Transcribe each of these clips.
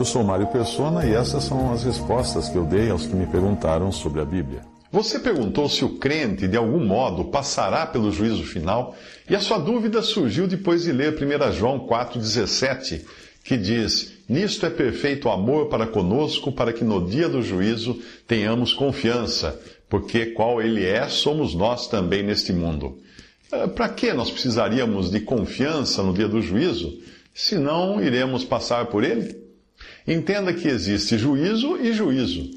Eu sou Mário Persona e essas são as respostas que eu dei aos que me perguntaram sobre a Bíblia. Você perguntou se o crente, de algum modo, passará pelo juízo final, e a sua dúvida surgiu depois de ler 1 João 4,17, que diz: Nisto é perfeito o amor para conosco, para que no dia do juízo tenhamos confiança, porque qual ele é, somos nós também neste mundo. Eh, para que nós precisaríamos de confiança no dia do juízo, se não iremos passar por ele? Entenda que existe juízo e juízo.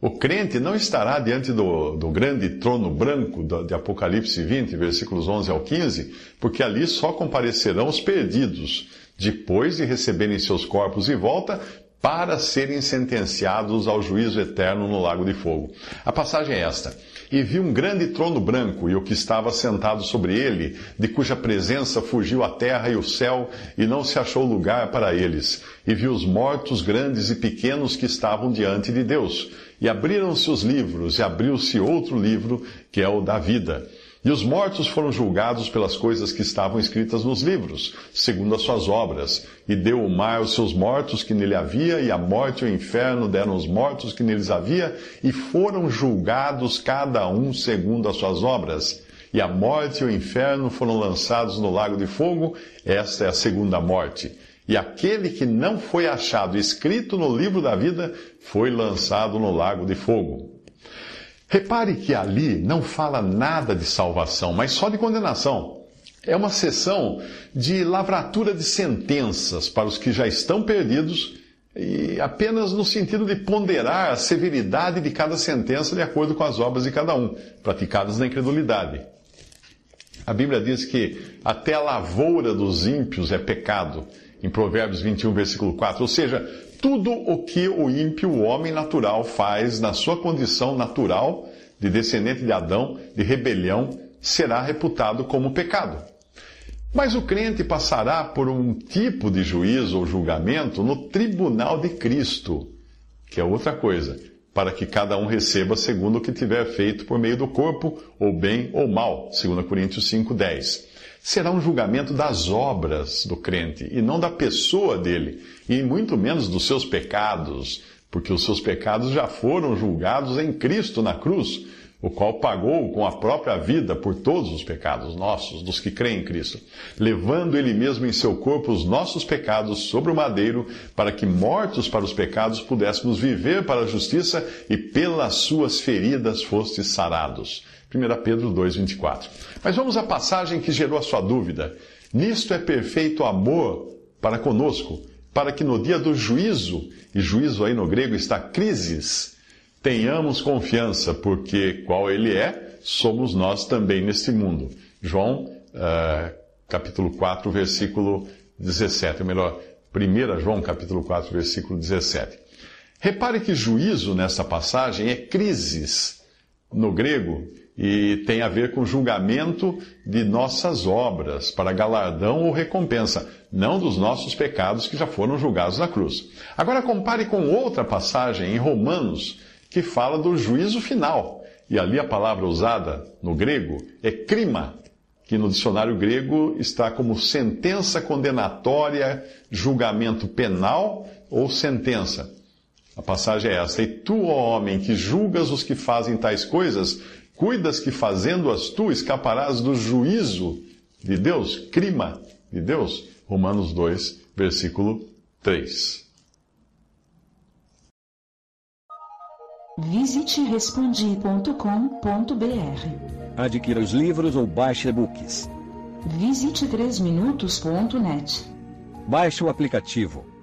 O crente não estará diante do, do grande trono branco de Apocalipse 20, versículos 11 ao 15, porque ali só comparecerão os perdidos, depois de receberem seus corpos de volta para serem sentenciados ao juízo eterno no lago de fogo. A passagem é esta. E vi um grande trono branco, e o que estava sentado sobre ele, de cuja presença fugiu a terra e o céu, e não se achou lugar para eles. E vi os mortos grandes e pequenos que estavam diante de Deus. E abriram-se os livros, e abriu-se outro livro, que é o da vida. E os mortos foram julgados pelas coisas que estavam escritas nos livros, segundo as suas obras. E deu o mar os seus mortos que nele havia, e a morte e o inferno deram os mortos que neles havia, e foram julgados cada um segundo as suas obras. E a morte e o inferno foram lançados no lago de fogo, esta é a segunda morte. E aquele que não foi achado escrito no livro da vida foi lançado no lago de fogo. Repare que ali não fala nada de salvação, mas só de condenação. É uma sessão de lavratura de sentenças para os que já estão perdidos e apenas no sentido de ponderar a severidade de cada sentença de acordo com as obras de cada um, praticadas na incredulidade. A Bíblia diz que até a lavoura dos ímpios é pecado, em Provérbios 21, versículo 4. Ou seja, tudo o que o ímpio, o homem natural, faz na sua condição natural de descendente de Adão, de rebelião, será reputado como pecado. Mas o crente passará por um tipo de juízo ou julgamento no tribunal de Cristo, que é outra coisa, para que cada um receba segundo o que tiver feito por meio do corpo, ou bem ou mal, 2 Coríntios 5,10 será um julgamento das obras do crente e não da pessoa dele, e muito menos dos seus pecados, porque os seus pecados já foram julgados em Cristo na cruz, o qual pagou com a própria vida por todos os pecados nossos, dos que creem em Cristo, levando ele mesmo em seu corpo os nossos pecados sobre o madeiro, para que, mortos para os pecados, pudéssemos viver para a justiça e pelas suas feridas fostes sarados. 1 Pedro 2,24. Mas vamos à passagem que gerou a sua dúvida. Nisto é perfeito amor para conosco, para que no dia do juízo, e juízo aí no grego está crises, tenhamos confiança, porque qual ele é, somos nós também neste mundo. João, uh, capítulo 4, versículo 17, ou melhor, 1 João, capítulo 4, versículo 17. Repare que juízo nessa passagem é crises no grego, e tem a ver com julgamento de nossas obras, para galardão ou recompensa, não dos nossos pecados que já foram julgados na cruz. Agora compare com outra passagem em Romanos, que fala do juízo final. E ali a palavra usada no grego é crima, que no dicionário grego está como sentença condenatória, julgamento penal ou sentença. A passagem é esta: E tu, ó homem, que julgas os que fazem tais coisas, Cuidas que fazendo-as tu escaparás do juízo de Deus, crima de Deus? Romanos 2, versículo 3. Visite respondi.com.br. Adquira os livros ou baixe e-books. Visite 3minutos.net. Baixe o aplicativo